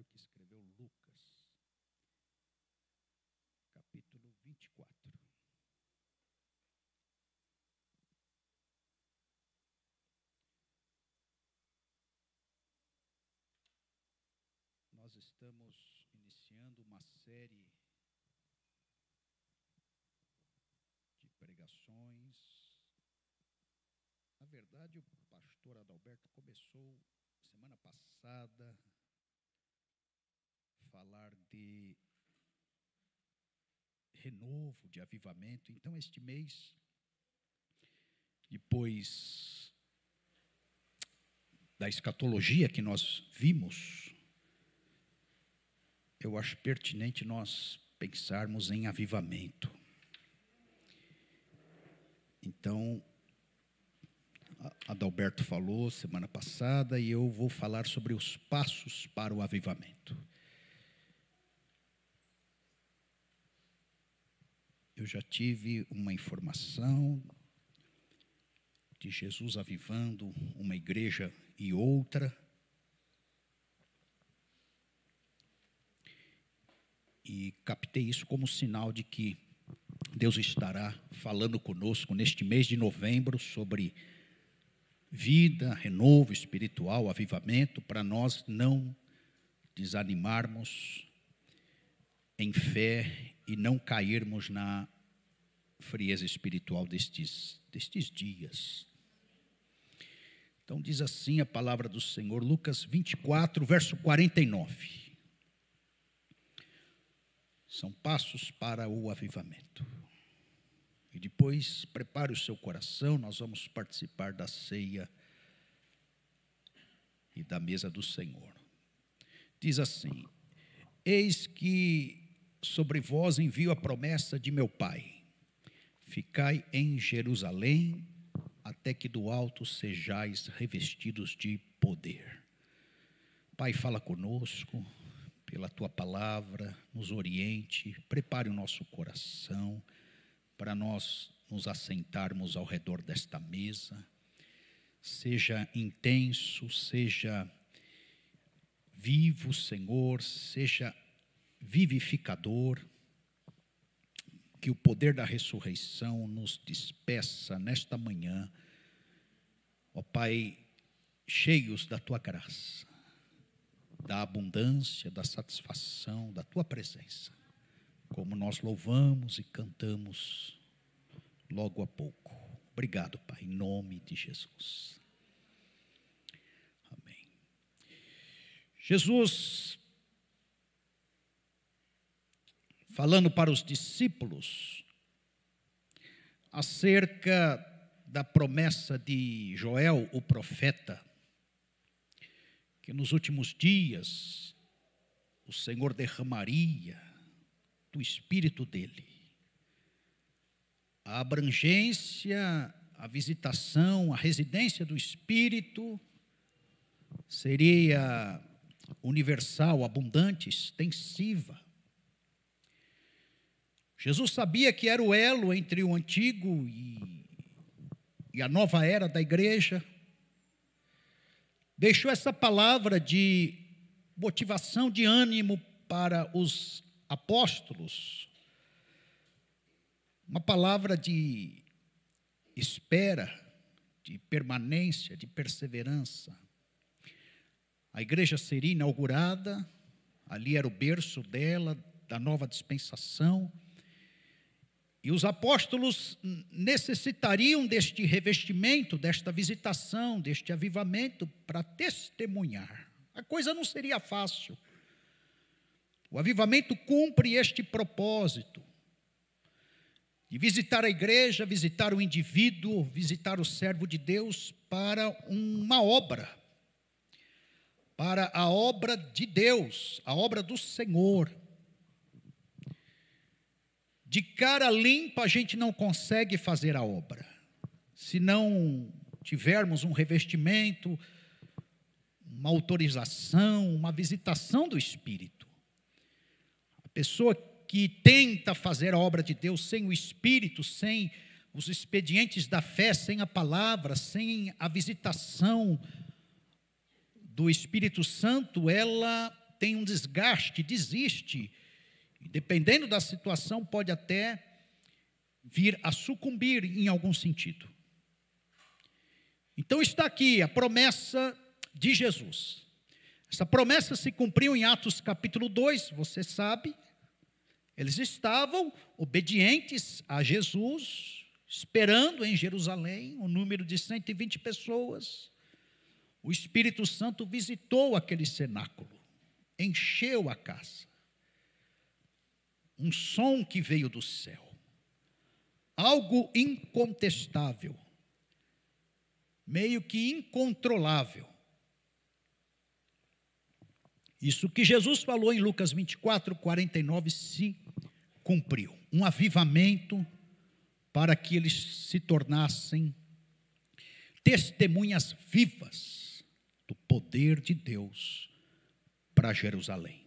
evangelho que escreveu Lucas, capítulo 24. Nós estamos iniciando uma série de pregações. Na verdade, o pastor Adalberto começou semana passada falar de renovo, de avivamento. Então, este mês, depois da escatologia que nós vimos, eu acho pertinente nós pensarmos em avivamento. Então, Adalberto falou semana passada e eu vou falar sobre os passos para o avivamento. Eu já tive uma informação de Jesus avivando uma igreja e outra. E captei isso como sinal de que Deus estará falando conosco neste mês de novembro sobre vida, renovo espiritual, avivamento, para nós não desanimarmos em fé e não cairmos na frieza espiritual destes, destes dias. Então, diz assim a palavra do Senhor, Lucas 24, verso 49. São passos para o avivamento. E depois, prepare o seu coração, nós vamos participar da ceia e da mesa do Senhor. Diz assim: Eis que sobre vós envio a promessa de meu Pai. Ficai em Jerusalém, até que do alto sejais revestidos de poder. Pai, fala conosco pela tua palavra, nos oriente, prepare o nosso coração para nós nos assentarmos ao redor desta mesa. Seja intenso, seja vivo, Senhor, seja vivificador, que o poder da ressurreição nos despeça nesta manhã, ó Pai, cheios da tua graça, da abundância, da satisfação, da tua presença como nós louvamos e cantamos logo a pouco. Obrigado, Pai, em nome de Jesus. Amém. Jesus, falando para os discípulos acerca da promessa de Joel, o profeta, que nos últimos dias o Senhor derramaria do espírito dele. A abrangência, a visitação, a residência do espírito seria universal, abundante, extensiva. Jesus sabia que era o elo entre o antigo e, e a nova era da igreja. Deixou essa palavra de motivação, de ânimo para os apóstolos, uma palavra de espera, de permanência, de perseverança. A igreja seria inaugurada, ali era o berço dela, da nova dispensação. E os apóstolos necessitariam deste revestimento, desta visitação, deste avivamento para testemunhar. A coisa não seria fácil. O avivamento cumpre este propósito de visitar a igreja, visitar o indivíduo, visitar o servo de Deus para uma obra, para a obra de Deus, a obra do Senhor. De cara limpa a gente não consegue fazer a obra, se não tivermos um revestimento, uma autorização, uma visitação do Espírito pessoa que tenta fazer a obra de Deus sem o Espírito, sem os expedientes da fé, sem a palavra, sem a visitação do Espírito Santo, ela tem um desgaste, desiste. Dependendo da situação, pode até vir a sucumbir em algum sentido. Então está aqui a promessa de Jesus. Essa promessa se cumpriu em Atos capítulo 2, você sabe. Eles estavam obedientes a Jesus, esperando em Jerusalém, um número de 120 pessoas. O Espírito Santo visitou aquele cenáculo, encheu a casa. Um som que veio do céu, algo incontestável, meio que incontrolável. Isso que Jesus falou em Lucas 24, 49 se cumpriu. Um avivamento para que eles se tornassem testemunhas vivas do poder de Deus para Jerusalém.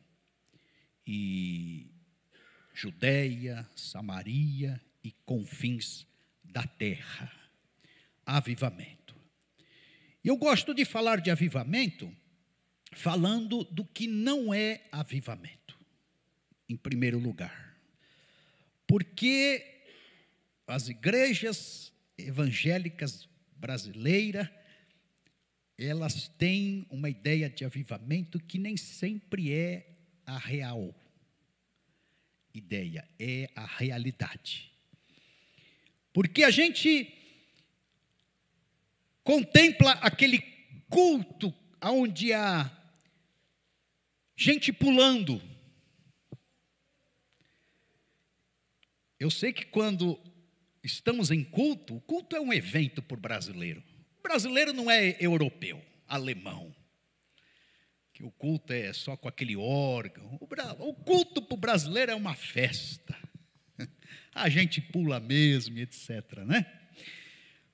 E Judéia, Samaria e confins da terra. Avivamento. Eu gosto de falar de avivamento falando do que não é avivamento, em primeiro lugar. Porque as igrejas evangélicas brasileiras, elas têm uma ideia de avivamento que nem sempre é a real ideia, é a realidade. Porque a gente contempla aquele culto onde há gente pulando. Eu sei que quando estamos em culto, o culto é um evento para o brasileiro. O brasileiro não é europeu, alemão. O culto é só com aquele órgão. O culto para o brasileiro é uma festa. A gente pula mesmo, etc. Né?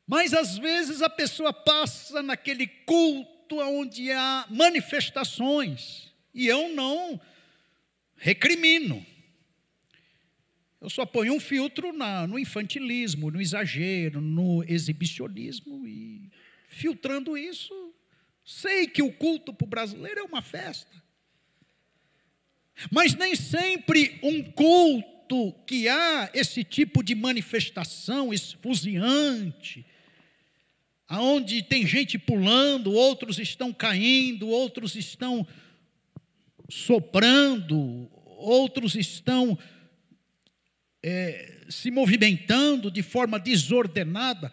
Mas às vezes a pessoa passa naquele culto onde há manifestações e eu não recrimino. Eu só ponho um filtro na, no infantilismo, no exagero, no exibicionismo e filtrando isso, sei que o culto para o brasileiro é uma festa. Mas nem sempre um culto que há esse tipo de manifestação esfuziante, aonde tem gente pulando, outros estão caindo, outros estão soprando, outros estão é, se movimentando de forma desordenada.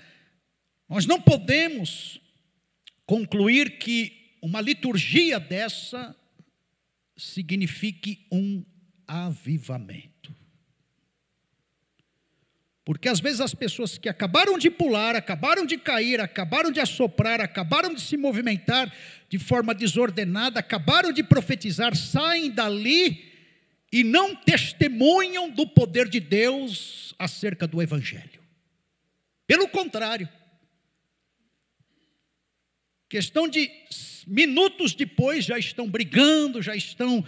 Nós não podemos concluir que uma liturgia dessa signifique um avivamento. Porque às vezes as pessoas que acabaram de pular, acabaram de cair, acabaram de assoprar, acabaram de se movimentar de forma desordenada, acabaram de profetizar, saem dali e não testemunham do poder de Deus acerca do Evangelho. Pelo contrário, questão de minutos depois já estão brigando, já estão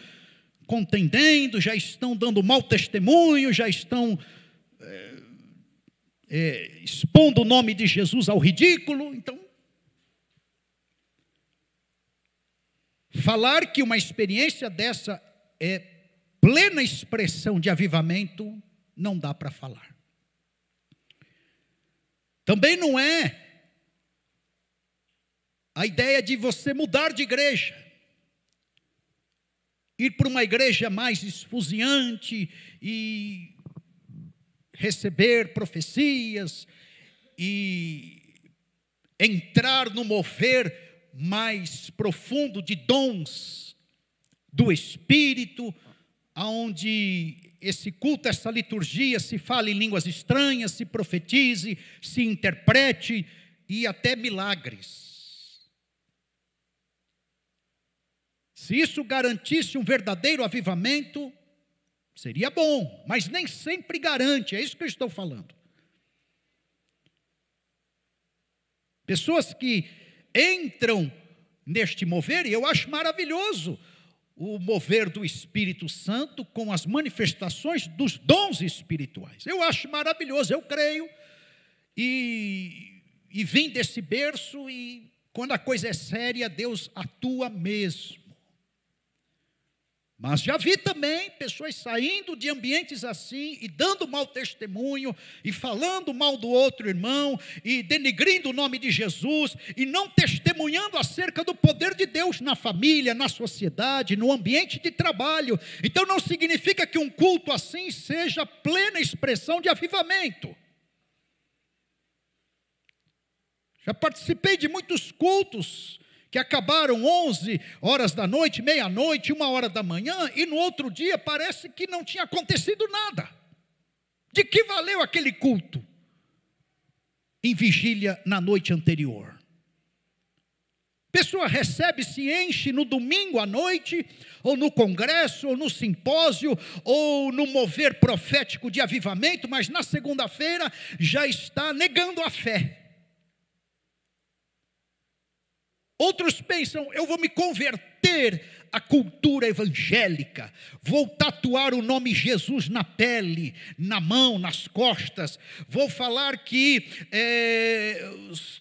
contendendo, já estão dando mau testemunho, já estão. É, é, expondo o nome de Jesus ao ridículo. Então, falar que uma experiência dessa é plena expressão de avivamento, não dá para falar. Também não é a ideia de você mudar de igreja, ir para uma igreja mais esfuziante e receber profecias e entrar no mover mais profundo de dons do Espírito, aonde esse culto, essa liturgia se fale em línguas estranhas, se profetize, se interprete e até milagres. Se isso garantisse um verdadeiro avivamento, Seria bom, mas nem sempre garante, é isso que eu estou falando. Pessoas que entram neste mover, e eu acho maravilhoso o mover do Espírito Santo com as manifestações dos dons espirituais. Eu acho maravilhoso, eu creio, e, e vim desse berço, e quando a coisa é séria, Deus atua mesmo. Mas já vi também pessoas saindo de ambientes assim e dando mau testemunho e falando mal do outro irmão e denigrindo o nome de Jesus e não testemunhando acerca do poder de Deus na família, na sociedade, no ambiente de trabalho. Então não significa que um culto assim seja plena expressão de avivamento. Já participei de muitos cultos que acabaram 11 horas da noite, meia-noite, uma hora da manhã, e no outro dia parece que não tinha acontecido nada. De que valeu aquele culto? Em vigília na noite anterior. Pessoa recebe, se enche no domingo à noite, ou no congresso, ou no simpósio, ou no mover profético de avivamento, mas na segunda-feira já está negando a fé Outros pensam, eu vou me converter à cultura evangélica, vou tatuar o nome Jesus na pele, na mão, nas costas, vou falar que é,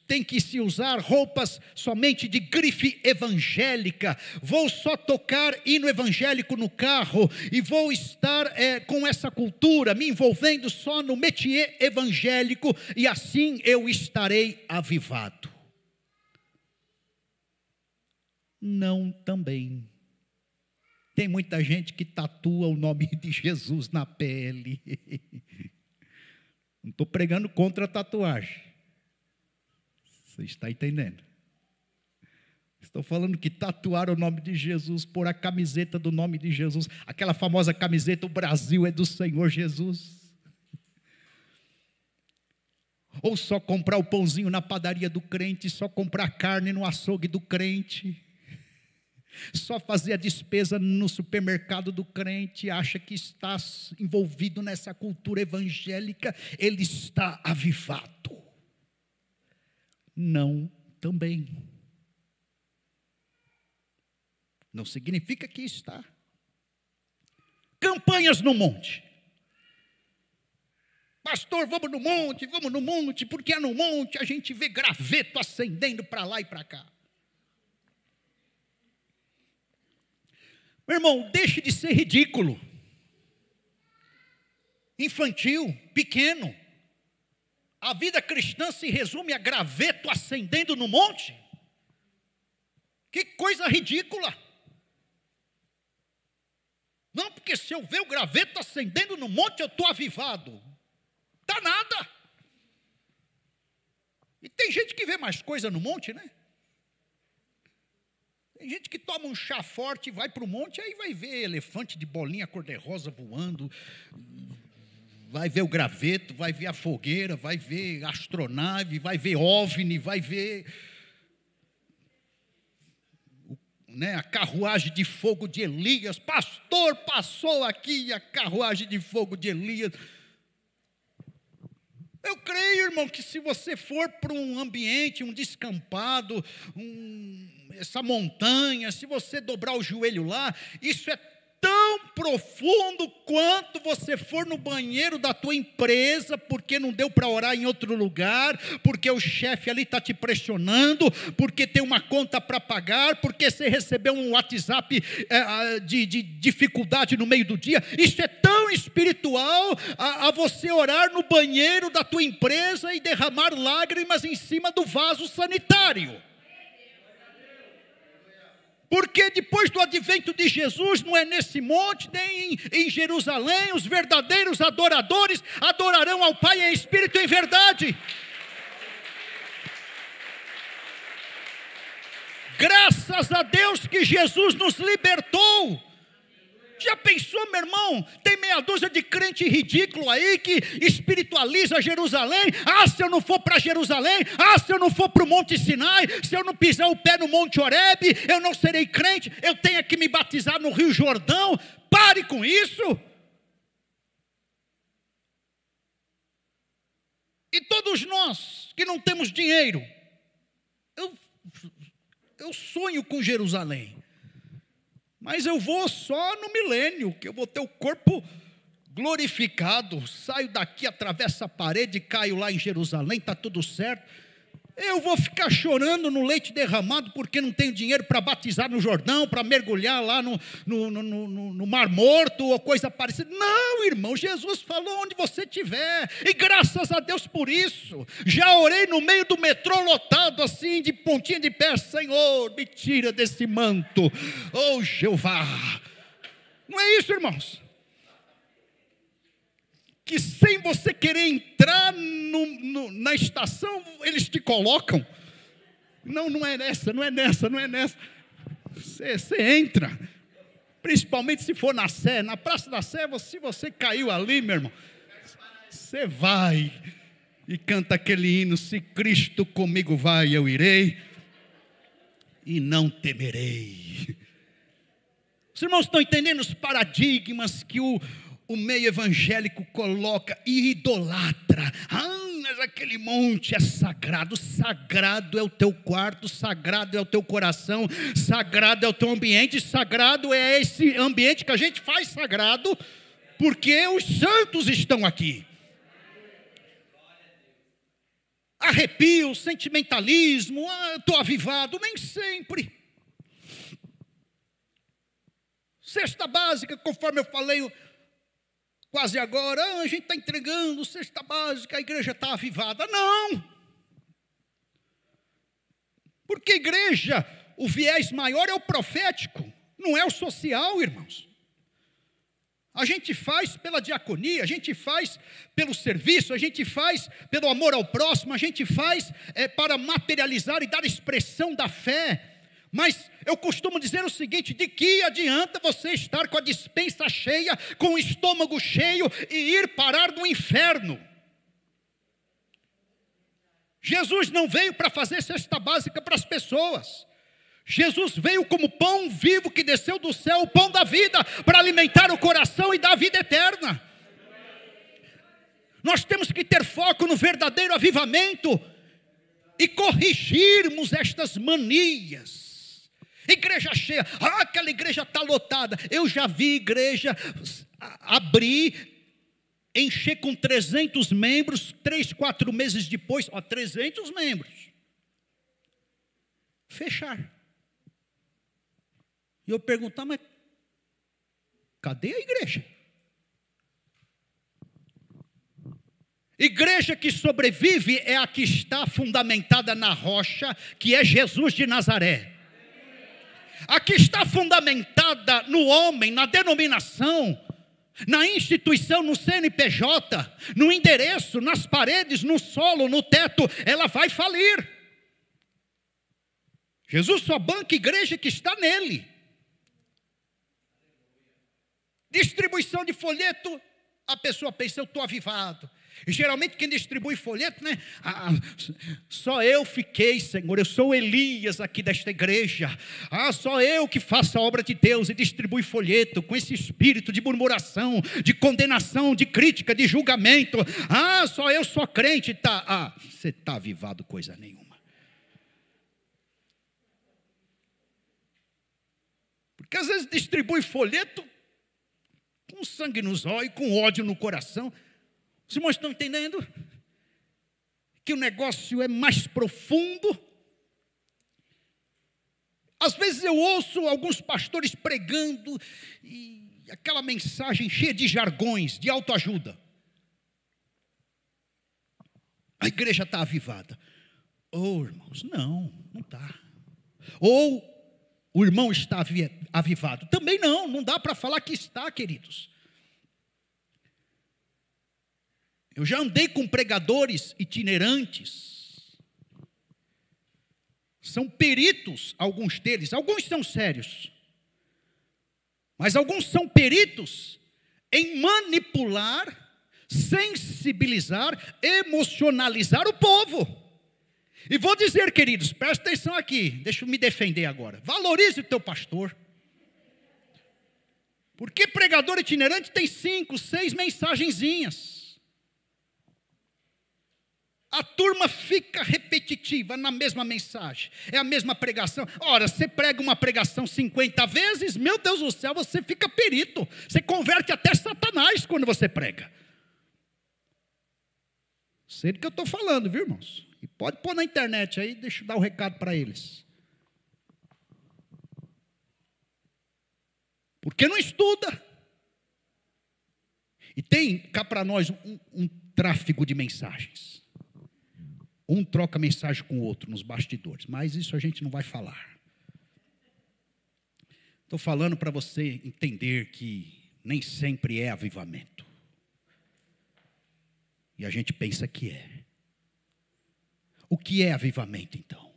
tem que se usar roupas somente de grife evangélica, vou só tocar hino evangélico no carro e vou estar é, com essa cultura, me envolvendo só no métier evangélico e assim eu estarei avivado. Não também. Tem muita gente que tatua o nome de Jesus na pele. Não estou pregando contra a tatuagem. Você está entendendo? Estou falando que tatuar o nome de Jesus, pôr a camiseta do nome de Jesus, aquela famosa camiseta, o Brasil é do Senhor Jesus. Ou só comprar o pãozinho na padaria do crente, só comprar carne no açougue do crente só fazer a despesa no supermercado do crente, acha que está envolvido nessa cultura evangélica, ele está avivado. Não também. Não significa que está. Campanhas no monte. Pastor, vamos no monte, vamos no monte, porque é no monte a gente vê graveto acendendo para lá e para cá. Meu irmão, deixe de ser ridículo, infantil, pequeno. A vida cristã se resume a graveto acendendo no monte. Que coisa ridícula. Não, porque se eu ver o graveto acendendo no monte, eu estou avivado. Tá nada. E tem gente que vê mais coisa no monte, né? Tem gente que toma um chá forte e vai para o monte, aí vai ver elefante de bolinha cor-de-rosa voando, vai ver o graveto, vai ver a fogueira, vai ver astronave, vai ver OVNI, vai ver né, a carruagem de fogo de Elias. Pastor, passou aqui a carruagem de fogo de Elias. Eu creio, irmão, que se você for para um ambiente, um descampado, um, essa montanha, se você dobrar o joelho lá, isso é tão profundo quanto você for no banheiro da tua empresa, porque não deu para orar em outro lugar, porque o chefe ali está te pressionando, porque tem uma conta para pagar, porque você recebeu um WhatsApp é, de, de, dificuldade no meio do dia. Isso é tão espiritual a, a você orar no banheiro da tua empresa e derramar lágrimas em cima do vaso sanitário. Porque depois do advento de Jesus, não é nesse monte, nem em Jerusalém, os verdadeiros adoradores adorarão ao Pai em espírito e em verdade. Graças a Deus que Jesus nos libertou já pensou, meu irmão? Tem meia dúzia de crente ridículo aí que espiritualiza Jerusalém. Ah, se eu não for para Jerusalém, ah, se eu não for para o Monte Sinai, se eu não pisar o pé no Monte Oreb, eu não serei crente, eu tenho que me batizar no Rio Jordão. Pare com isso. E todos nós que não temos dinheiro, eu, eu sonho com Jerusalém. Mas eu vou só no milênio, que eu vou ter o corpo glorificado. Saio daqui, atravesso a parede, caio lá em Jerusalém, está tudo certo. Eu vou ficar chorando no leite derramado porque não tenho dinheiro para batizar no Jordão, para mergulhar lá no, no, no, no, Mar Morto ou coisa parecida. Não, irmão, Jesus falou onde você estiver, e graças a Deus por isso. Já orei no meio do metrô lotado, assim, de pontinha de pé: Senhor, me tira desse manto, oh Jeová. Não é isso, irmãos? Que sem você querer entrar no, no, na estação, eles te colocam. Não, não é nessa, não é nessa, não é nessa. Você, você entra, principalmente se for na Sé, na Praça da Sé, se você caiu ali, meu irmão, você vai e canta aquele hino: Se Cristo comigo vai, eu irei e não temerei. Os irmãos estão entendendo os paradigmas que o, o meio evangélico coloca e idolatra. Ah, mas aquele monte é sagrado. Sagrado é o teu quarto, sagrado é o teu coração, sagrado é o teu ambiente, sagrado é esse ambiente que a gente faz sagrado, porque os santos estão aqui. Arrepio, sentimentalismo, estou ah, avivado, nem sempre. Cesta básica, conforme eu falei, quase agora, ah, a gente está entregando cesta básica, a igreja está avivada. Não! Porque igreja, o viés maior é o profético, não é o social, irmãos. A gente faz pela diaconia, a gente faz pelo serviço, a gente faz pelo amor ao próximo, a gente faz é, para materializar e dar expressão da fé. Mas eu costumo dizer o seguinte: de que adianta você estar com a dispensa cheia, com o estômago cheio e ir parar no inferno? Jesus não veio para fazer cesta básica para as pessoas. Jesus veio como pão vivo que desceu do céu, o pão da vida, para alimentar o coração e dar a vida eterna. Nós temos que ter foco no verdadeiro avivamento e corrigirmos estas manias Igreja cheia, ah, aquela igreja está lotada. Eu já vi igreja abrir, encher com 300 membros, três, quatro meses depois, ó, 300 membros. Fechar. E eu perguntar, mas cadê a igreja? Igreja que sobrevive é a que está fundamentada na rocha, que é Jesus de Nazaré. Aqui está fundamentada no homem, na denominação, na instituição, no CNPJ, no endereço, nas paredes, no solo, no teto, ela vai falir. Jesus só banca igreja que está nele. Distribuição de folheto, a pessoa pensa, eu estou avivado. E geralmente quem distribui folheto, né? Ah, só eu fiquei, Senhor, eu sou Elias aqui desta igreja. Ah, só eu que faço a obra de Deus e distribui folheto com esse espírito de murmuração, de condenação, de crítica, de julgamento. Ah, só eu sou crente. Tá, ah, você está avivado coisa nenhuma. Porque às vezes distribui folheto com sangue nos olhos, com ódio no coração. Os irmãos estão entendendo? Que o negócio é mais profundo. Às vezes eu ouço alguns pastores pregando e aquela mensagem cheia de jargões, de autoajuda. A igreja está avivada. Oh, irmãos, não, não está. Ou o irmão está avivado. Também não, não dá para falar que está, queridos. Eu já andei com pregadores itinerantes. São peritos, alguns deles, alguns são sérios. Mas alguns são peritos em manipular, sensibilizar, emocionalizar o povo. E vou dizer, queridos, presta atenção aqui, deixa eu me defender agora. Valorize o teu pastor. Porque pregador itinerante tem cinco, seis mensagenzinhas. A turma fica repetitiva na mesma mensagem, é a mesma pregação. Ora, você prega uma pregação 50 vezes, meu Deus do céu, você fica perito. Você converte até Satanás quando você prega. Sei do que eu estou falando, viu, irmãos? E pode pôr na internet aí, deixa eu dar o um recado para eles. Porque não estuda. E tem cá para nós um, um tráfego de mensagens. Um troca mensagem com o outro nos bastidores, mas isso a gente não vai falar. Estou falando para você entender que nem sempre é avivamento. E a gente pensa que é. O que é avivamento, então?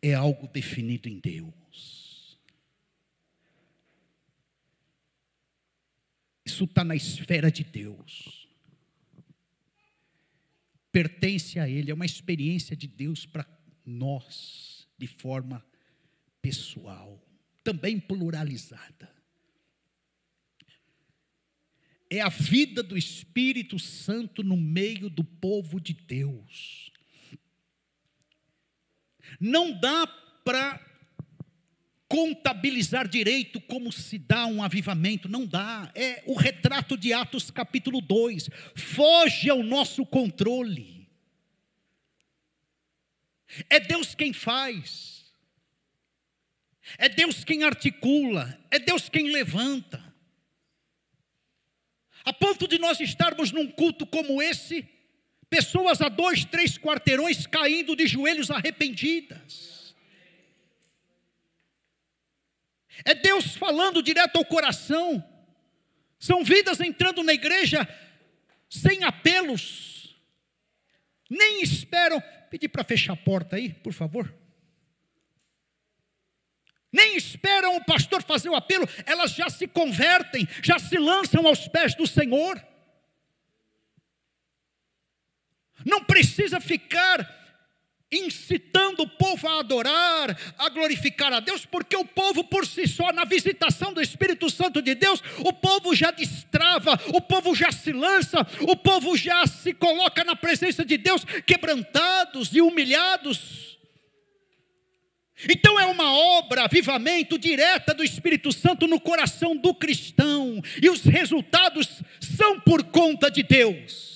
É algo definido em Deus. Isso está na esfera de Deus. Pertence a Ele, é uma experiência de Deus para nós, de forma pessoal, também pluralizada é a vida do Espírito Santo no meio do povo de Deus. Não dá para contabilizar direito como se dá um avivamento, não dá. É o retrato de Atos capítulo 2. Foge ao nosso controle. É Deus quem faz. É Deus quem articula, é Deus quem levanta. A ponto de nós estarmos num culto como esse, pessoas a dois, três quarteirões caindo de joelhos arrependidas. É Deus falando direto ao coração. São vidas entrando na igreja sem apelos, nem esperam. Pedir para fechar a porta aí, por favor nem esperam o pastor fazer o apelo, elas já se convertem, já se lançam aos pés do Senhor. Não precisa ficar incitando o povo a adorar, a glorificar a Deus, porque o povo por si só, na visitação do Espírito Santo de Deus, o povo já destrava, o povo já se lança, o povo já se coloca na presença de Deus, quebrantados e humilhados. Então é uma obra, avivamento direta do Espírito Santo no coração do cristão, e os resultados são por conta de Deus.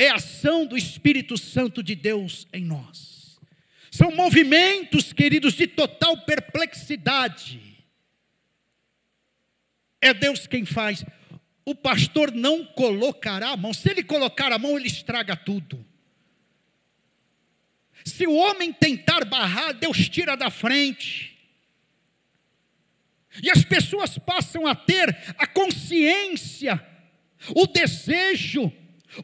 É a ação do Espírito Santo de Deus em nós. São movimentos, queridos, de total perplexidade. É Deus quem faz. O pastor não colocará a mão. Se ele colocar a mão, ele estraga tudo. Se o homem tentar barrar, Deus tira da frente. E as pessoas passam a ter a consciência, o desejo,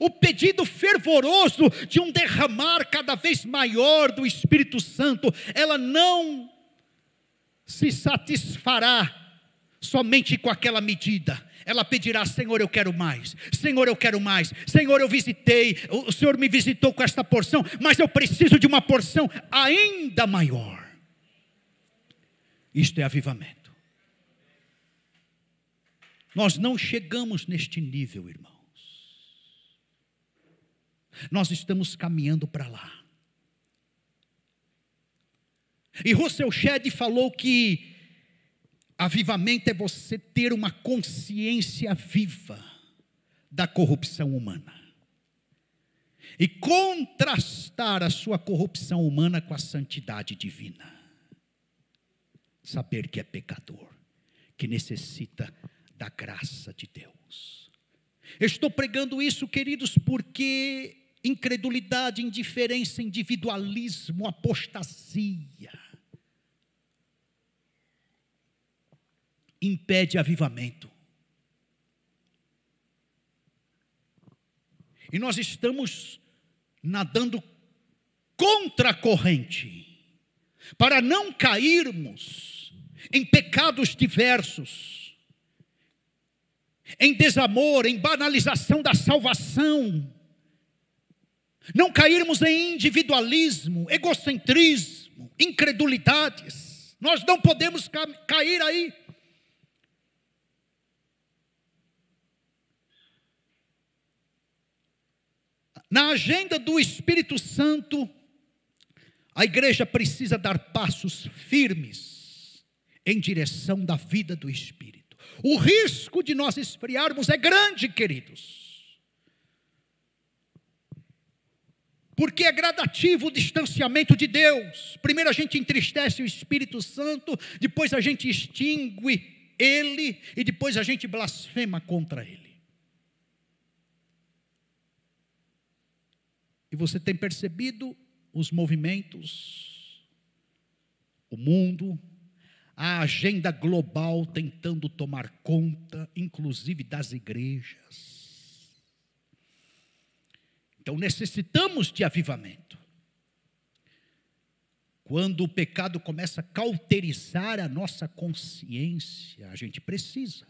o pedido fervoroso de um derramar cada vez maior do Espírito Santo. Ela não se satisfará somente com aquela medida ela pedirá: Senhor, eu quero mais, Senhor, eu quero mais, Senhor, eu visitei, o Senhor me visitou com esta porção, mas eu preciso de uma porção ainda maior. Isto é avivamento. Nós não chegamos neste nível, irmãos. Nós estamos caminhando para lá. E Russell Shedd falou que Avivamento é você ter uma consciência viva da corrupção humana e contrastar a sua corrupção humana com a santidade divina. Saber que é pecador, que necessita da graça de Deus. Eu estou pregando isso, queridos, porque incredulidade, indiferença, individualismo, apostasia, impede avivamento. E nós estamos nadando contra a corrente, para não cairmos em pecados diversos, em desamor, em banalização da salvação, não cairmos em individualismo, egocentrismo, incredulidades. Nós não podemos cair aí. Na agenda do Espírito Santo, a igreja precisa dar passos firmes em direção da vida do Espírito. O risco de nós esfriarmos é grande, queridos. Porque é gradativo o distanciamento de Deus. Primeiro a gente entristece o Espírito Santo, depois a gente extingue ele e depois a gente blasfema contra ele. E você tem percebido os movimentos, o mundo, a agenda global tentando tomar conta, inclusive das igrejas. Então necessitamos de avivamento. Quando o pecado começa a cauterizar a nossa consciência, a gente precisa.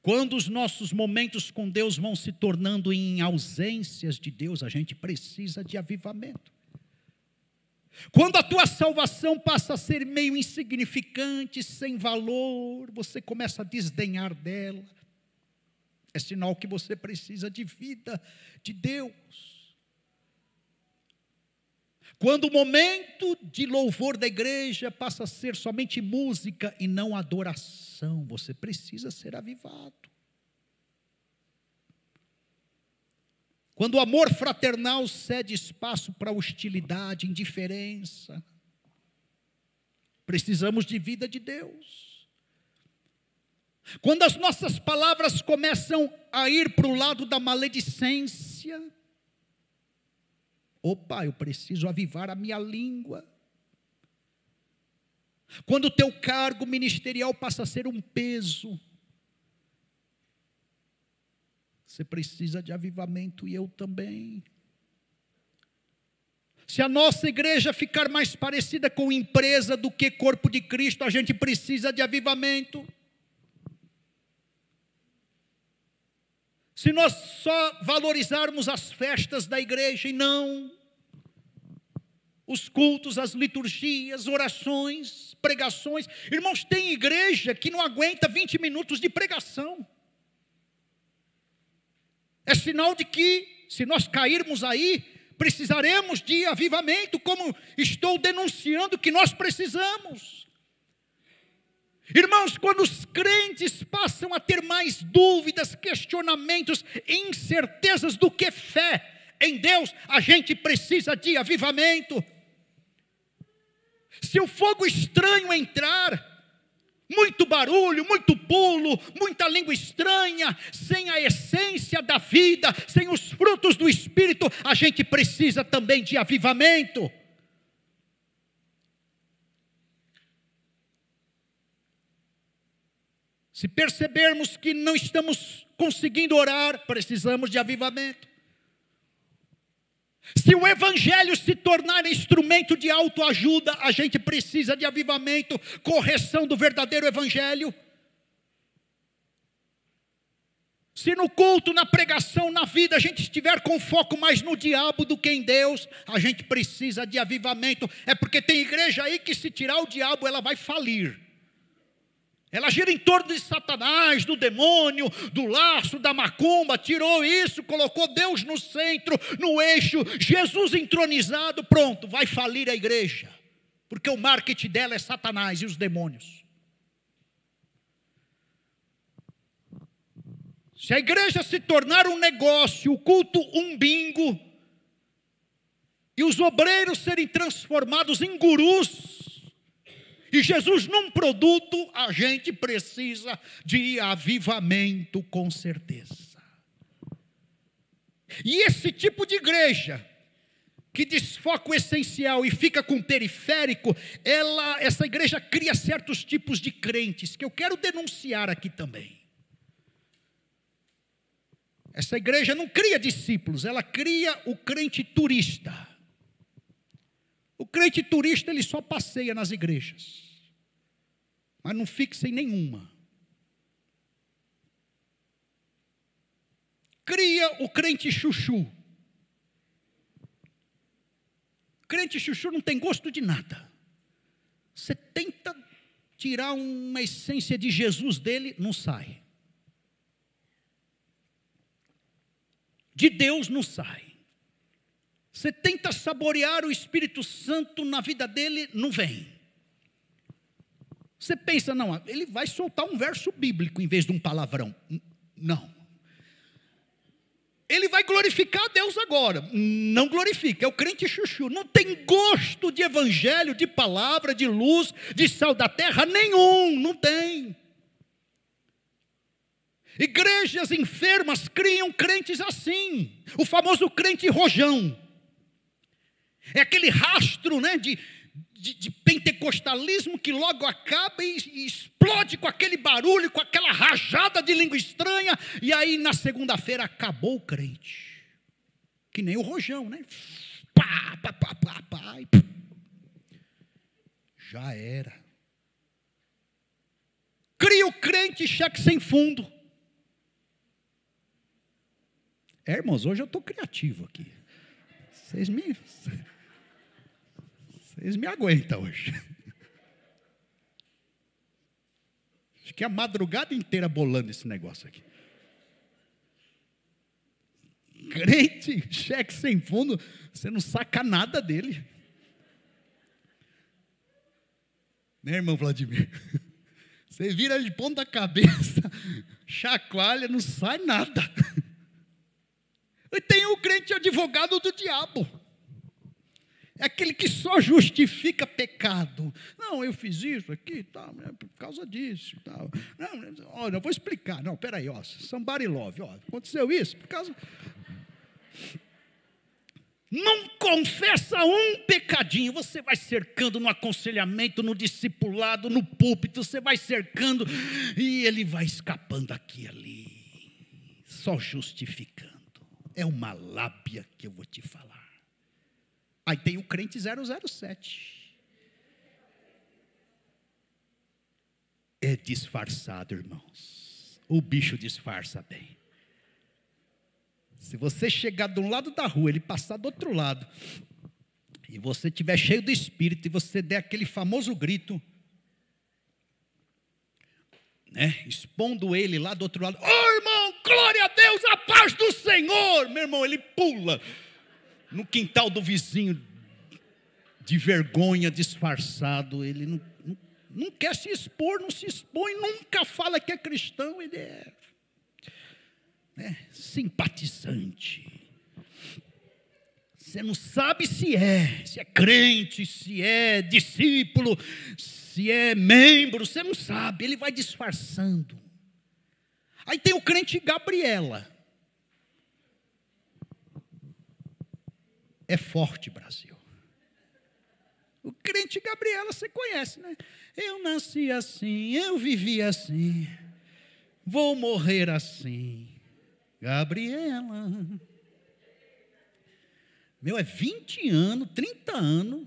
Quando os nossos momentos com Deus vão se tornando em ausências de Deus, a gente precisa de avivamento. Quando a tua salvação passa a ser meio insignificante, sem valor, você começa a desdenhar dela, é sinal que você precisa de vida de Deus. Quando o momento de louvor da igreja passa a ser somente música e não adoração, você precisa ser avivado. Quando o amor fraternal cede espaço para hostilidade, indiferença, precisamos de vida de Deus. Quando as nossas palavras começam a ir para o lado da maledicência, Opa, eu preciso avivar a minha língua. Quando o teu cargo ministerial passa a ser um peso, você precisa de avivamento e eu também. Se a nossa igreja ficar mais parecida com empresa do que corpo de Cristo, a gente precisa de avivamento. Se nós só valorizarmos as festas da igreja e não os cultos, as liturgias, orações, pregações. Irmãos, tem igreja que não aguenta 20 minutos de pregação. É sinal de que, se nós cairmos aí, precisaremos de avivamento, como estou denunciando que nós precisamos. Irmãos, quando os crentes passam a ter mais dúvidas, questionamentos, incertezas do que fé em Deus, a gente precisa de avivamento. Se o fogo estranho entrar, muito barulho, muito pulo, muita língua estranha, sem a essência da vida, sem os frutos do Espírito, a gente precisa também de avivamento. Se percebermos que não estamos conseguindo orar, precisamos de avivamento. Se o evangelho se tornar instrumento de autoajuda, a gente precisa de avivamento, correção do verdadeiro evangelho. Se no culto, na pregação, na vida, a gente estiver com foco mais no diabo do que em Deus, a gente precisa de avivamento. É porque tem igreja aí que se tirar o diabo, ela vai falir. Ela gira em torno de Satanás, do demônio, do laço, da macumba, tirou isso, colocou Deus no centro, no eixo, Jesus entronizado, pronto, vai falir a igreja, porque o marketing dela é Satanás e os demônios. Se a igreja se tornar um negócio, o culto um bingo, e os obreiros serem transformados em gurus, e Jesus, num produto, a gente precisa de avivamento, com certeza. E esse tipo de igreja, que desfoca o essencial e fica com o periférico, ela, essa igreja cria certos tipos de crentes, que eu quero denunciar aqui também. Essa igreja não cria discípulos, ela cria o crente turista. O crente turista ele só passeia nas igrejas, mas não fixa em nenhuma. Cria o crente chuchu. Crente chuchu não tem gosto de nada. Você tenta tirar uma essência de Jesus dele, não sai. De Deus não sai. Você tenta saborear o Espírito Santo na vida dele, não vem. Você pensa, não, ele vai soltar um verso bíblico em vez de um palavrão. Não. Ele vai glorificar a Deus agora. Não glorifica, é o crente chuchu. Não tem gosto de evangelho, de palavra, de luz, de sal da terra nenhum. Não tem. Igrejas enfermas criam crentes assim. O famoso crente rojão. É aquele rastro né, de, de, de, pentecostalismo que logo acaba e, e, explode com aquele barulho, com aquela rajada de língua estranha, e aí na segunda-feira acabou o crente. Que nem o rojão, né? Pá, pá, pá, pá, pá, Já era. Cria o crente cheque sem fundo. É, irmãos, hoje eu estou criativo aqui. Vocês me. Vocês me aguentam hoje. Acho que a madrugada inteira bolando esse negócio aqui. Crente, cheque sem fundo, você não saca nada dele. Né, irmão Vladimir? Você vira de ponta cabeça, chacoalha, não sai nada. E tem o crente advogado do diabo. É aquele que só justifica pecado. Não, eu fiz isso aqui, tá, por causa disso. Tal. Não, olha, eu vou explicar. Não, peraí, ó, somebody love, ó, aconteceu isso por causa. Não confessa um pecadinho, você vai cercando no aconselhamento, no discipulado, no púlpito, você vai cercando e ele vai escapando aqui e ali, só justificando. É uma lábia que eu vou te falar. Aí tem o crente 007. É disfarçado, irmãos. O bicho disfarça bem. Se você chegar de um lado da rua, ele passar do outro lado, e você estiver cheio do espírito, e você der aquele famoso grito, né, expondo ele lá do outro lado, oh irmão, glória a Deus, a paz do Senhor, meu irmão, ele pula no quintal do vizinho, de vergonha, disfarçado, ele não, não, não, quer se expor, não se expõe, nunca fala que é cristão, ele é né, simpatizante. Você não sabe se é, se é crente, se é discípulo, se é membro, você não sabe, ele vai disfarçando. Aí tem o crente Gabriela. É forte, Brasil. O crente Gabriela você conhece, né? Eu nasci assim, eu vivi assim, vou morrer assim. Gabriela. Meu, é 20 anos, 30 anos.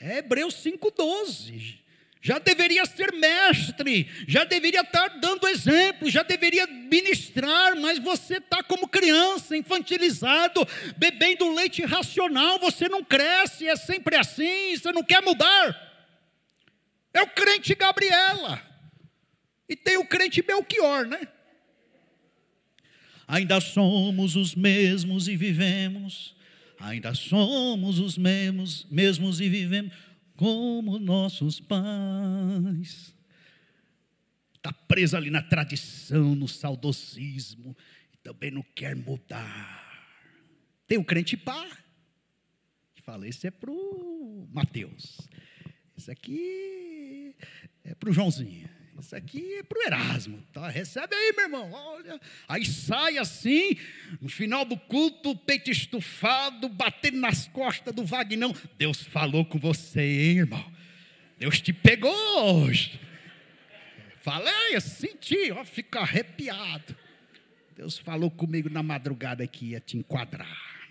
É Hebreus 5,12 já deveria ser mestre, já deveria estar dando exemplo, já deveria ministrar, mas você está como criança, infantilizado, bebendo leite racional, você não cresce, é sempre assim, você não quer mudar. É o crente Gabriela, e tem o crente Belchior, né? Ainda somos os mesmos e vivemos, ainda somos os mesmos, mesmos e vivemos como nossos pais. Está preso ali na tradição, no saudosismo, e também não quer mudar. Tem o crente pá, que fala: esse é para o Mateus, esse aqui é para o Joãozinho. Isso aqui é para o Erasmo. Tá? Recebe aí, meu irmão. Olha. Aí sai assim, no final do culto, peito estufado, batendo nas costas do Vagnão. Deus falou com você, hein, irmão? Deus te pegou hoje. Falei, eu senti, ó, fica arrepiado. Deus falou comigo na madrugada que ia te enquadrar.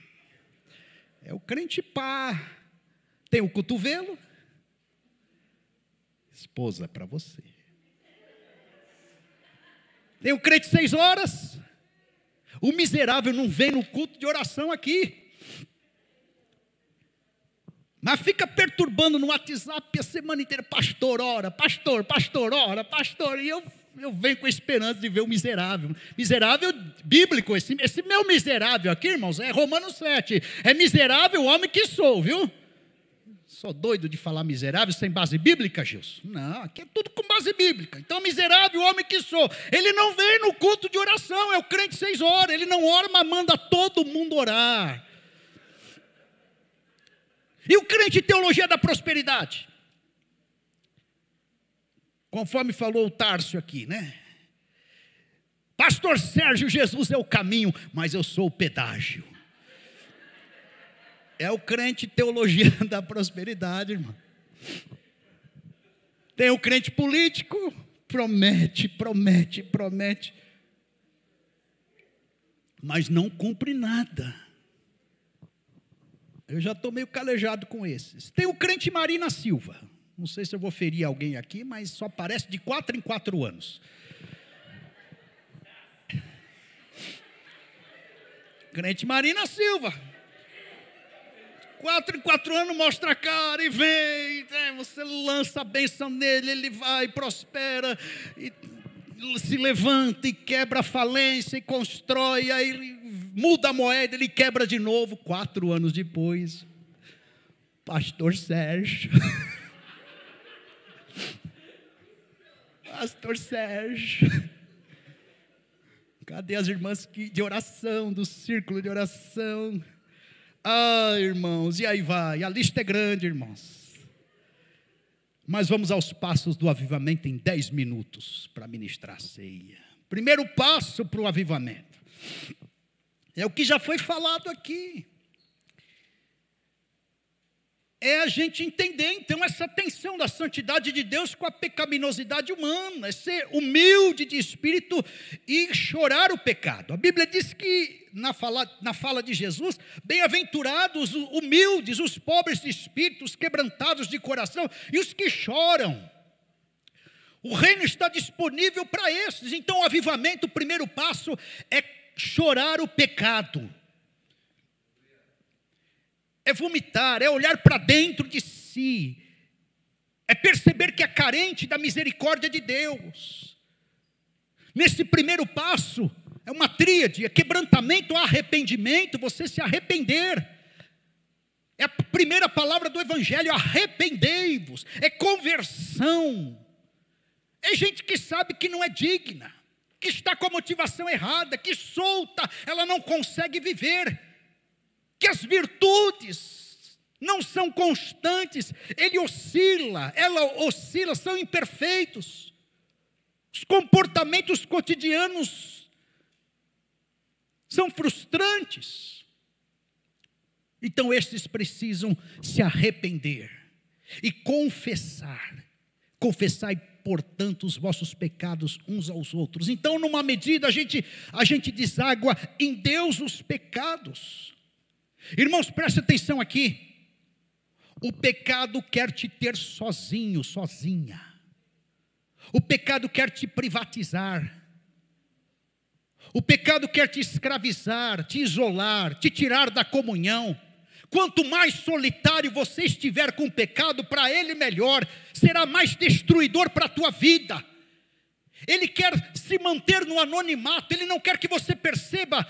É o crente pá. Tem o cotovelo. Esposa para você. Tem o crente seis horas. O miserável não vem no culto de oração aqui. Mas fica perturbando no WhatsApp a semana inteira. Pastor, ora, pastor, pastor, ora, pastor. E eu, eu venho com a esperança de ver o miserável. Miserável bíblico. Esse, esse meu miserável aqui, irmãos, é Romanos 7. É miserável o homem que sou, viu? Sou doido de falar miserável sem base bíblica, Gilson? Não, aqui é tudo com base bíblica. Então, miserável, homem que sou. Ele não vem no culto de oração, é o crente seis horas. Ele não ora, mas manda todo mundo orar. E o crente teologia da prosperidade? Conforme falou o Tárcio aqui, né? Pastor Sérgio, Jesus é o caminho, mas eu sou o pedágio. É o crente teologia da prosperidade, irmão. Tem o crente político, promete, promete, promete, mas não cumpre nada. Eu já estou meio calejado com esses. Tem o crente Marina Silva. Não sei se eu vou ferir alguém aqui, mas só aparece de quatro em quatro anos. Crente Marina Silva quatro em quatro anos mostra a cara e vem, né? você lança a benção nele, ele vai, prospera, e se levanta e quebra a falência e constrói, aí ele muda a moeda, ele quebra de novo, quatro anos depois. Pastor Sérgio. Pastor Sérgio. Cadê as irmãs de oração, do círculo de oração? Ah, irmãos, e aí vai, a lista é grande, irmãos. Mas vamos aos passos do avivamento em 10 minutos para ministrar a ceia. Primeiro passo para o avivamento. É o que já foi falado aqui é a gente entender então essa tensão da santidade de Deus com a pecaminosidade humana, é ser humilde de espírito e chorar o pecado. A Bíblia diz que, na fala, na fala de Jesus, bem-aventurados humildes, os pobres de espírito, os quebrantados de coração e os que choram. O reino está disponível para esses, então o avivamento, o primeiro passo é chorar o pecado é vomitar, é olhar para dentro de si, é perceber que é carente da misericórdia de Deus. Nesse primeiro passo, é uma tríade: é quebrantamento, arrependimento, você se arrepender. É a primeira palavra do Evangelho: arrependei-vos, é conversão. É gente que sabe que não é digna, que está com a motivação errada, que solta, ela não consegue viver que as virtudes não são constantes, ele oscila, ela oscila, são imperfeitos. Os comportamentos cotidianos são frustrantes. Então, estes precisam se arrepender e confessar. Confessai, portanto, os vossos pecados uns aos outros. Então, numa medida, a gente, a gente deságua em Deus os pecados. Irmãos, preste atenção aqui. O pecado quer te ter sozinho, sozinha. O pecado quer te privatizar. O pecado quer te escravizar, te isolar, te tirar da comunhão. Quanto mais solitário você estiver com o pecado, para ele melhor, será mais destruidor para a tua vida. Ele quer se manter no anonimato, ele não quer que você perceba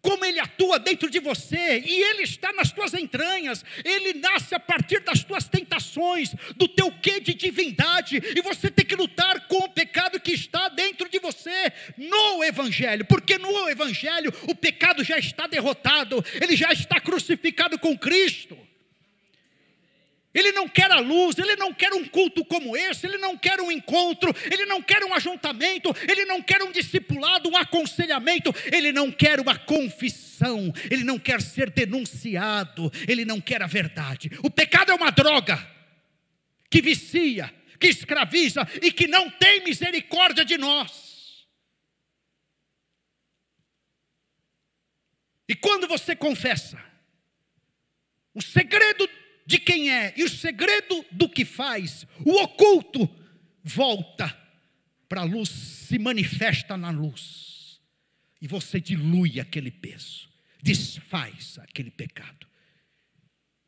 como ele atua dentro de você, e ele está nas tuas entranhas, ele nasce a partir das tuas tentações, do teu quê de divindade, e você tem que lutar com o pecado que está dentro de você no Evangelho, porque no Evangelho o pecado já está derrotado, ele já está crucificado com Cristo. Ele não quer a luz, ele não quer um culto como esse, ele não quer um encontro, ele não quer um ajuntamento, ele não quer um discipulado, um aconselhamento, ele não quer uma confissão, ele não quer ser denunciado, ele não quer a verdade. O pecado é uma droga que vicia, que escraviza e que não tem misericórdia de nós. E quando você confessa, o segredo de quem é e o segredo do que faz, o oculto volta para a luz, se manifesta na luz. E você dilui aquele peso, desfaz aquele pecado,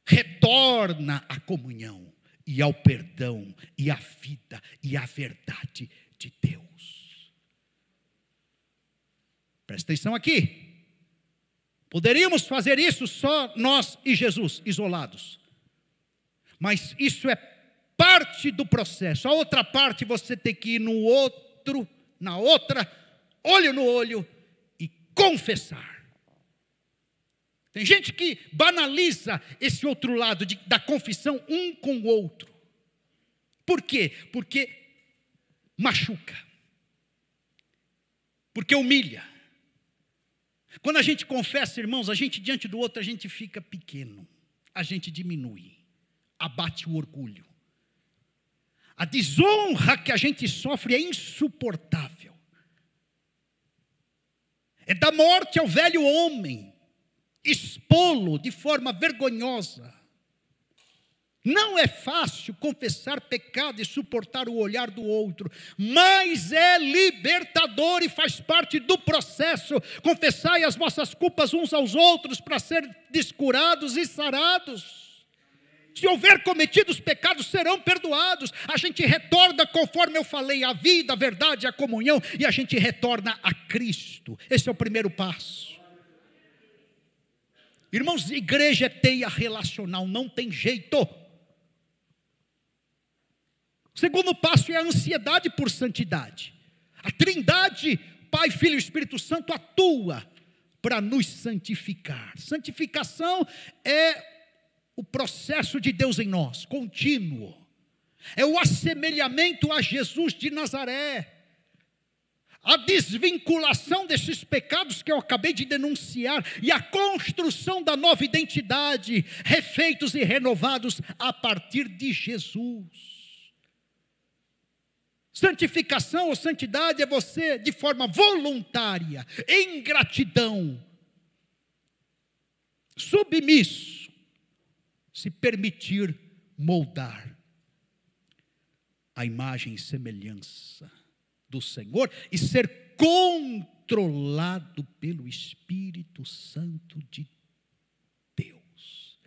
retorna à comunhão e ao perdão e à vida e à verdade de Deus. Presta atenção aqui. Poderíamos fazer isso só nós e Jesus, isolados. Mas isso é parte do processo. A outra parte você tem que ir no outro, na outra, olho no olho e confessar. Tem gente que banaliza esse outro lado de, da confissão um com o outro. Por quê? Porque machuca. Porque humilha. Quando a gente confessa, irmãos, a gente diante do outro, a gente fica pequeno. A gente diminui. Abate o orgulho. A desonra que a gente sofre é insuportável. É da morte ao velho homem expô-lo de forma vergonhosa. Não é fácil confessar pecado e suportar o olhar do outro, mas é libertador e faz parte do processo. Confessai as vossas culpas uns aos outros para ser descurados e sarados. Se houver cometido os pecados, serão perdoados. A gente retorna, conforme eu falei, a vida, a verdade, a comunhão, e a gente retorna a Cristo. Esse é o primeiro passo. Irmãos, igreja é teia relacional, não tem jeito. O segundo passo é a ansiedade por santidade. A Trindade, Pai, Filho e Espírito Santo atua para nos santificar. Santificação é o processo de Deus em nós, contínuo. É o assemelhamento a Jesus de Nazaré a desvinculação desses pecados que eu acabei de denunciar e a construção da nova identidade, refeitos e renovados a partir de Jesus. Santificação ou santidade é você, de forma voluntária, em gratidão, submisso, se permitir moldar a imagem e semelhança do Senhor e ser controlado pelo Espírito Santo de Deus.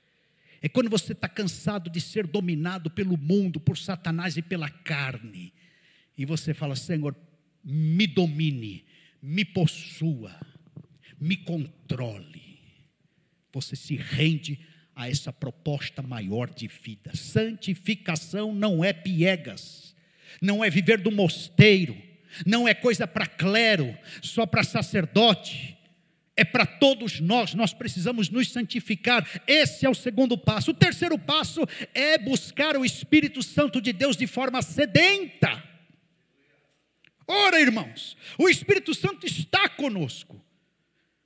É quando você está cansado de ser dominado pelo mundo, por Satanás e pela carne, e você fala: Senhor, me domine, me possua, me controle. Você se rende a essa proposta maior de vida. Santificação não é piegas, não é viver do mosteiro não é coisa para clero, só para sacerdote, é para todos nós, nós precisamos nos santificar. Esse é o segundo passo. O terceiro passo é buscar o Espírito Santo de Deus de forma sedenta. Ora, irmãos, o Espírito Santo está conosco.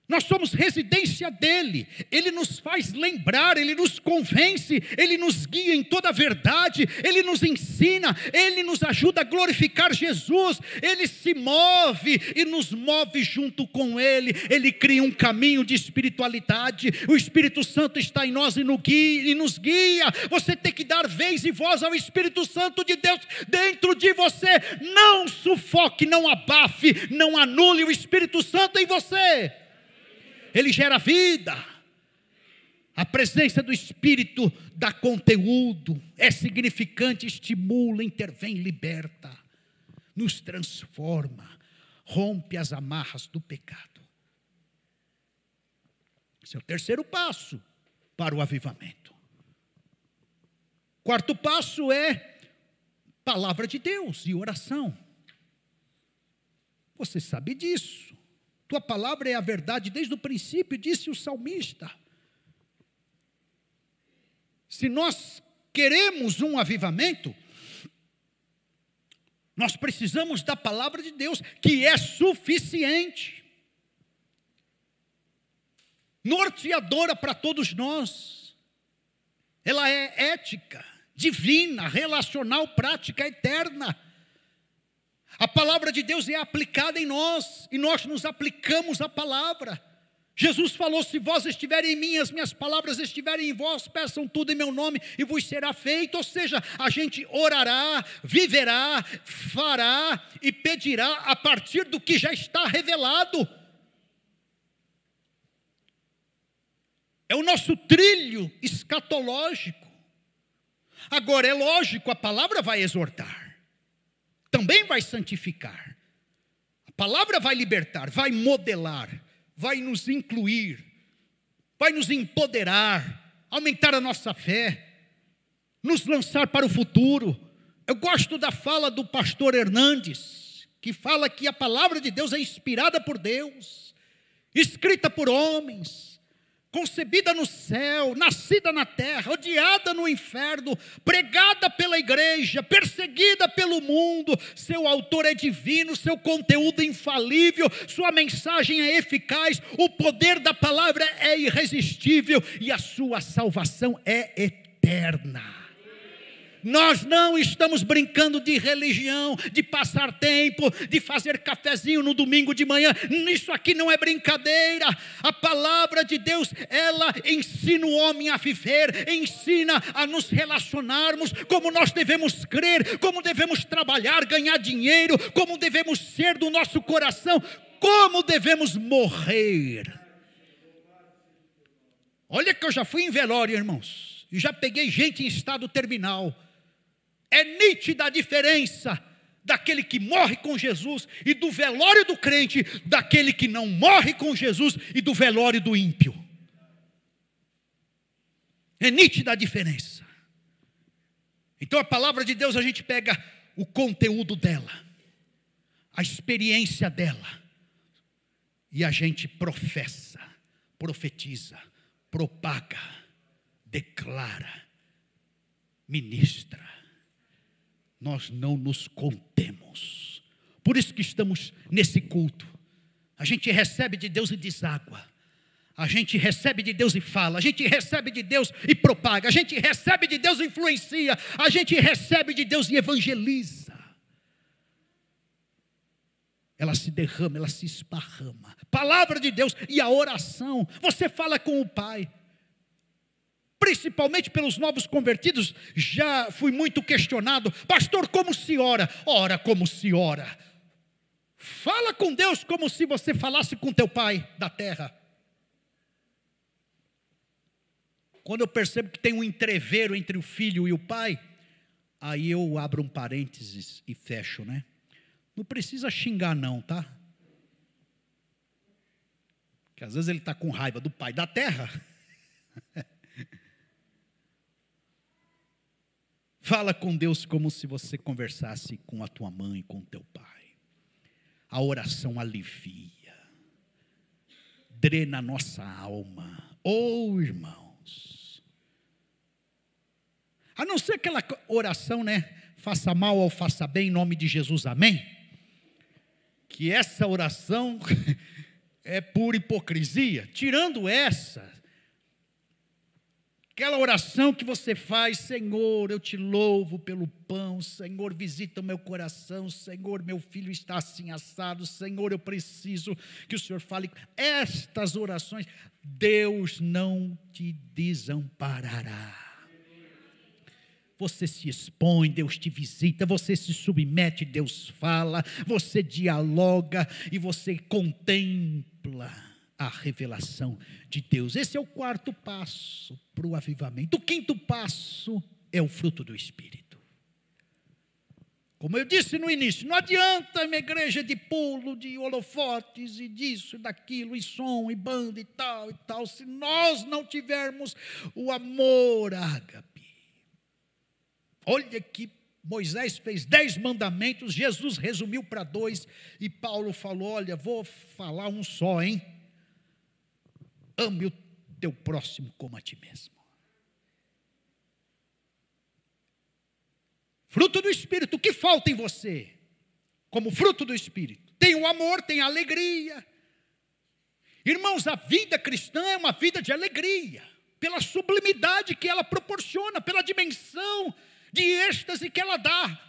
Nós somos residência dele, ele nos faz lembrar, ele nos convence, ele nos guia em toda a verdade, ele nos ensina, ele nos ajuda a glorificar Jesus, ele se move e nos move junto com ele, ele cria um caminho de espiritualidade, o Espírito Santo está em nós e, no guia, e nos guia. Você tem que dar vez e voz ao Espírito Santo de Deus dentro de você, não sufoque, não abafe, não anule o Espírito Santo em você ele gera vida. A presença do Espírito dá conteúdo, é significante, estimula, intervém, liberta, nos transforma, rompe as amarras do pecado. Esse é o terceiro passo para o avivamento. Quarto passo é palavra de Deus e oração. Você sabe disso. Tua palavra é a verdade desde o princípio, disse o salmista. Se nós queremos um avivamento, nós precisamos da palavra de Deus, que é suficiente, norteadora para todos nós. Ela é ética, divina, relacional, prática, eterna. A palavra de Deus é aplicada em nós e nós nos aplicamos a palavra. Jesus falou: Se vós estiverem em mim, as minhas palavras estiverem em vós, peçam tudo em meu nome e vos será feito. Ou seja, a gente orará, viverá, fará e pedirá a partir do que já está revelado. É o nosso trilho escatológico. Agora, é lógico, a palavra vai exortar também vai santificar. A palavra vai libertar, vai modelar, vai nos incluir, vai nos empoderar, aumentar a nossa fé, nos lançar para o futuro. Eu gosto da fala do pastor Hernandes, que fala que a palavra de Deus é inspirada por Deus, escrita por homens, concebida no céu, nascida na terra, odiada no inferno, pregada pela igreja, perseguida pelo mundo. Seu autor é divino, seu conteúdo infalível, sua mensagem é eficaz, o poder da palavra é irresistível e a sua salvação é eterna. Nós não estamos brincando de religião, de passar tempo, de fazer cafezinho no domingo de manhã. Isso aqui não é brincadeira. A palavra de Deus, ela ensina o homem a viver, ensina a nos relacionarmos, como nós devemos crer, como devemos trabalhar, ganhar dinheiro, como devemos ser do nosso coração, como devemos morrer. Olha que eu já fui em velório, irmãos, e já peguei gente em estado terminal é nítida a diferença daquele que morre com Jesus e do velório do crente, daquele que não morre com Jesus e do velório do ímpio. É nítida a diferença. Então a palavra de Deus a gente pega o conteúdo dela, a experiência dela, e a gente professa, profetiza, propaga, declara, ministra nós não nos contemos. Por isso que estamos nesse culto. A gente recebe de Deus e deságua. A gente recebe de Deus e fala, a gente recebe de Deus e propaga, a gente recebe de Deus e influencia, a gente recebe de Deus e evangeliza. Ela se derrama, ela se esparrama. Palavra de Deus e a oração. Você fala com o Pai principalmente pelos novos convertidos, já fui muito questionado: Pastor, como se ora? Ora como se ora. Fala com Deus como se você falasse com teu pai da terra. Quando eu percebo que tem um entreveiro entre o filho e o pai, aí eu abro um parênteses e fecho, né? Não precisa xingar, não, tá? Que às vezes ele está com raiva do pai da terra. Fala com Deus como se você conversasse com a tua mãe, com o teu pai. A oração alivia, drena a nossa alma. Oh, irmãos. A não ser aquela oração, né? Faça mal ou faça bem em nome de Jesus, amém? Que essa oração é pura hipocrisia. Tirando essa, Aquela oração que você faz, Senhor, eu te louvo pelo pão, Senhor, visita o meu coração, Senhor, meu filho está assim assado, Senhor, eu preciso que o Senhor fale. Estas orações, Deus não te desamparará. Você se expõe, Deus te visita, você se submete, Deus fala, você dialoga e você contempla a revelação de Deus. Esse é o quarto passo para o avivamento. O quinto passo é o fruto do Espírito. Como eu disse no início, não adianta uma igreja de pulo, de holofotes e disso, e daquilo, e som, e banda e tal e tal, se nós não tivermos o amor ágape. Olha que Moisés fez dez mandamentos, Jesus resumiu para dois, e Paulo falou: Olha, vou falar um só, hein? Ame o teu próximo como a ti mesmo. Fruto do Espírito, o que falta em você? Como fruto do Espírito. Tem o amor, tem a alegria. Irmãos, a vida cristã é uma vida de alegria, pela sublimidade que ela proporciona, pela dimensão de êxtase que ela dá.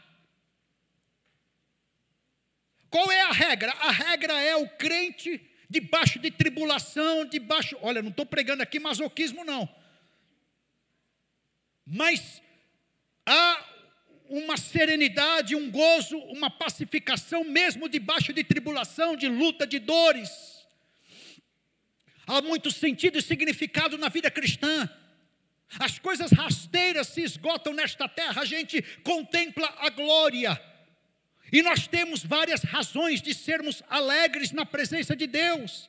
Qual é a regra? A regra é o crente debaixo de tribulação, debaixo. Olha, não estou pregando aqui masoquismo, não. Mas há uma serenidade, um gozo, uma pacificação, mesmo debaixo de tribulação, de luta, de dores. Há muito sentido e significado na vida cristã. As coisas rasteiras se esgotam nesta terra, a gente contempla a glória e nós temos várias razões de sermos alegres na presença de Deus.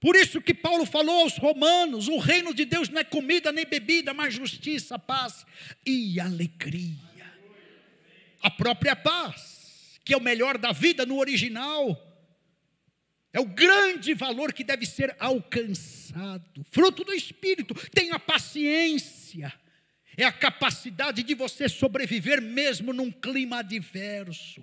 Por isso que Paulo falou aos romanos: o reino de Deus não é comida nem bebida, mas justiça, paz e alegria. A própria paz, que é o melhor da vida no original, é o grande valor que deve ser alcançado. Fruto do Espírito, tenha paciência. É a capacidade de você sobreviver mesmo num clima adverso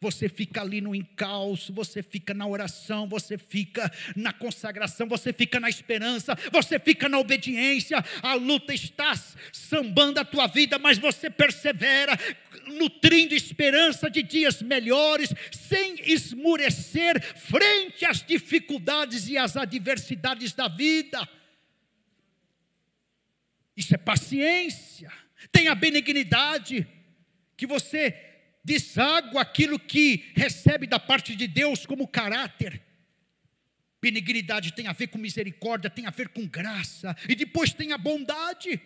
você fica ali no encalço, você fica na oração, você fica na consagração, você fica na esperança, você fica na obediência. A luta está sambando a tua vida, mas você persevera, nutrindo esperança de dias melhores, sem esmurecer frente às dificuldades e às adversidades da vida. Isso é paciência. Tenha benignidade, que você deságua aquilo que recebe da parte de Deus como caráter. Benignidade tem a ver com misericórdia, tem a ver com graça, e depois tem a bondade,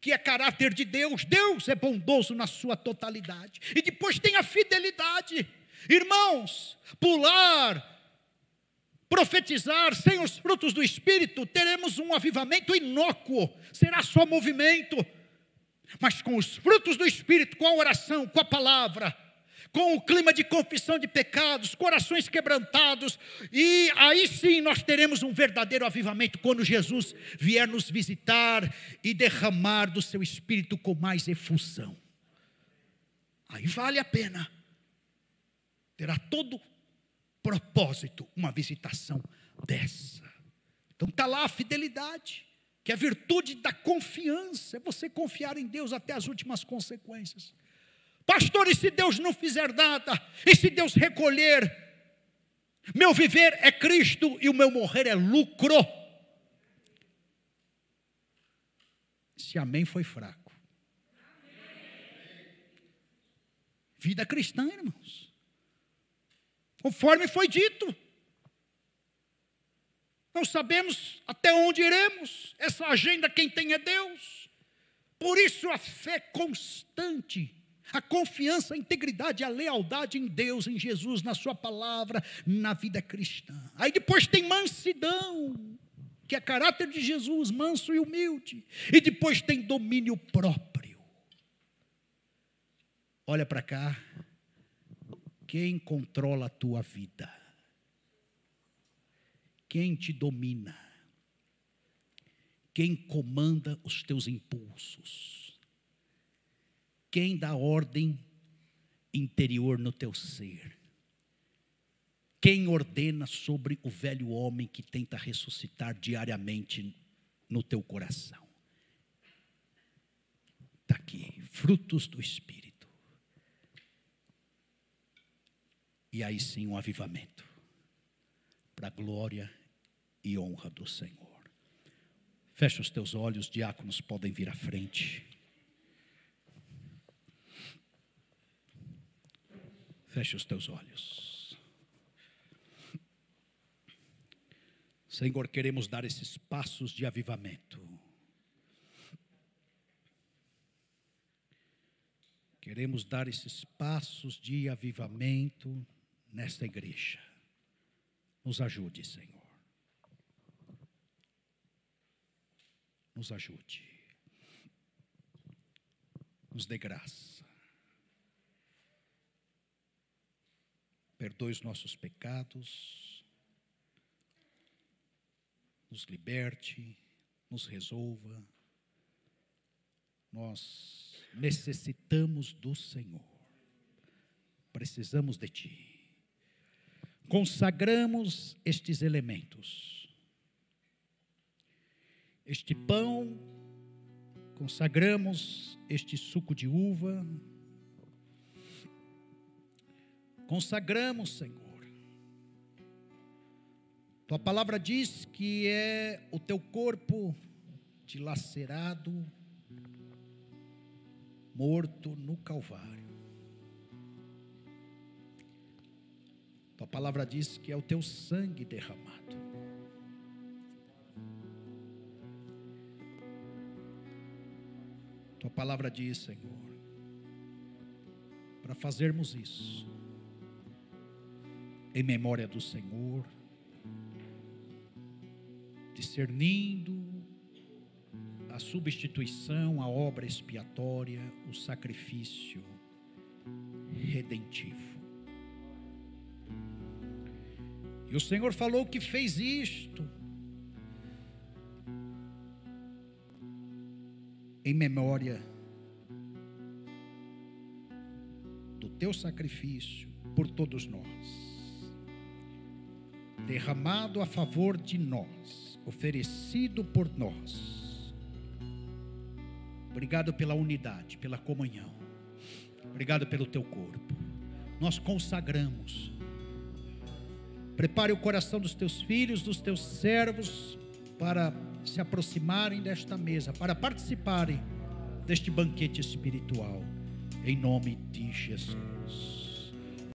que é caráter de Deus. Deus é bondoso na sua totalidade. E depois tem a fidelidade. Irmãos, pular, profetizar sem os frutos do Espírito, teremos um avivamento inócuo, será só movimento mas com os frutos do Espírito, com a oração, com a palavra, com o clima de confissão de pecados, corações quebrantados, e aí sim nós teremos um verdadeiro avivamento quando Jesus vier nos visitar e derramar do seu Espírito com mais efusão. Aí vale a pena, terá todo propósito uma visitação dessa. Então está lá a fidelidade que é a virtude da confiança, é você confiar em Deus até as últimas consequências. Pastor, e se Deus não fizer nada? E se Deus recolher? Meu viver é Cristo e o meu morrer é lucro. Se amém foi fraco. Vida cristã, irmãos. Conforme foi dito. Não sabemos até onde iremos. Essa agenda quem tem é Deus. Por isso a fé constante, a confiança, a integridade, a lealdade em Deus, em Jesus, na sua palavra, na vida cristã. Aí depois tem mansidão, que é caráter de Jesus, manso e humilde. E depois tem domínio próprio. Olha para cá. Quem controla a tua vida? Quem te domina? Quem comanda os teus impulsos? Quem dá ordem interior no teu ser? Quem ordena sobre o velho homem que tenta ressuscitar diariamente no teu coração? Está aqui, frutos do Espírito. E aí sim um avivamento para a glória e honra do Senhor. Fecha os teus olhos, diáconos podem vir à frente. Fecha os teus olhos. Senhor, queremos dar esses passos de avivamento. Queremos dar esses passos de avivamento nesta igreja. Nos ajude, Senhor. nos ajude, nos dê graça, perdoe os nossos pecados, nos liberte, nos resolva. Nós necessitamos do Senhor, precisamos de Ti. Consagramos estes elementos este pão, consagramos este suco de uva, consagramos, Senhor. Tua palavra diz que é o teu corpo dilacerado, morto no Calvário. Tua palavra diz que é o teu sangue derramado. Tua palavra diz, Senhor, para fazermos isso, em memória do Senhor, discernindo a substituição, a obra expiatória, o sacrifício redentivo. E o Senhor falou que fez isto em memória do teu sacrifício por todos nós, derramado a favor de nós, oferecido por nós. Obrigado pela unidade, pela comunhão. Obrigado pelo teu corpo. Nós consagramos. Prepare o coração dos teus filhos, dos teus servos, para se aproximarem desta mesa, para participarem deste banquete espiritual, em nome de Jesus.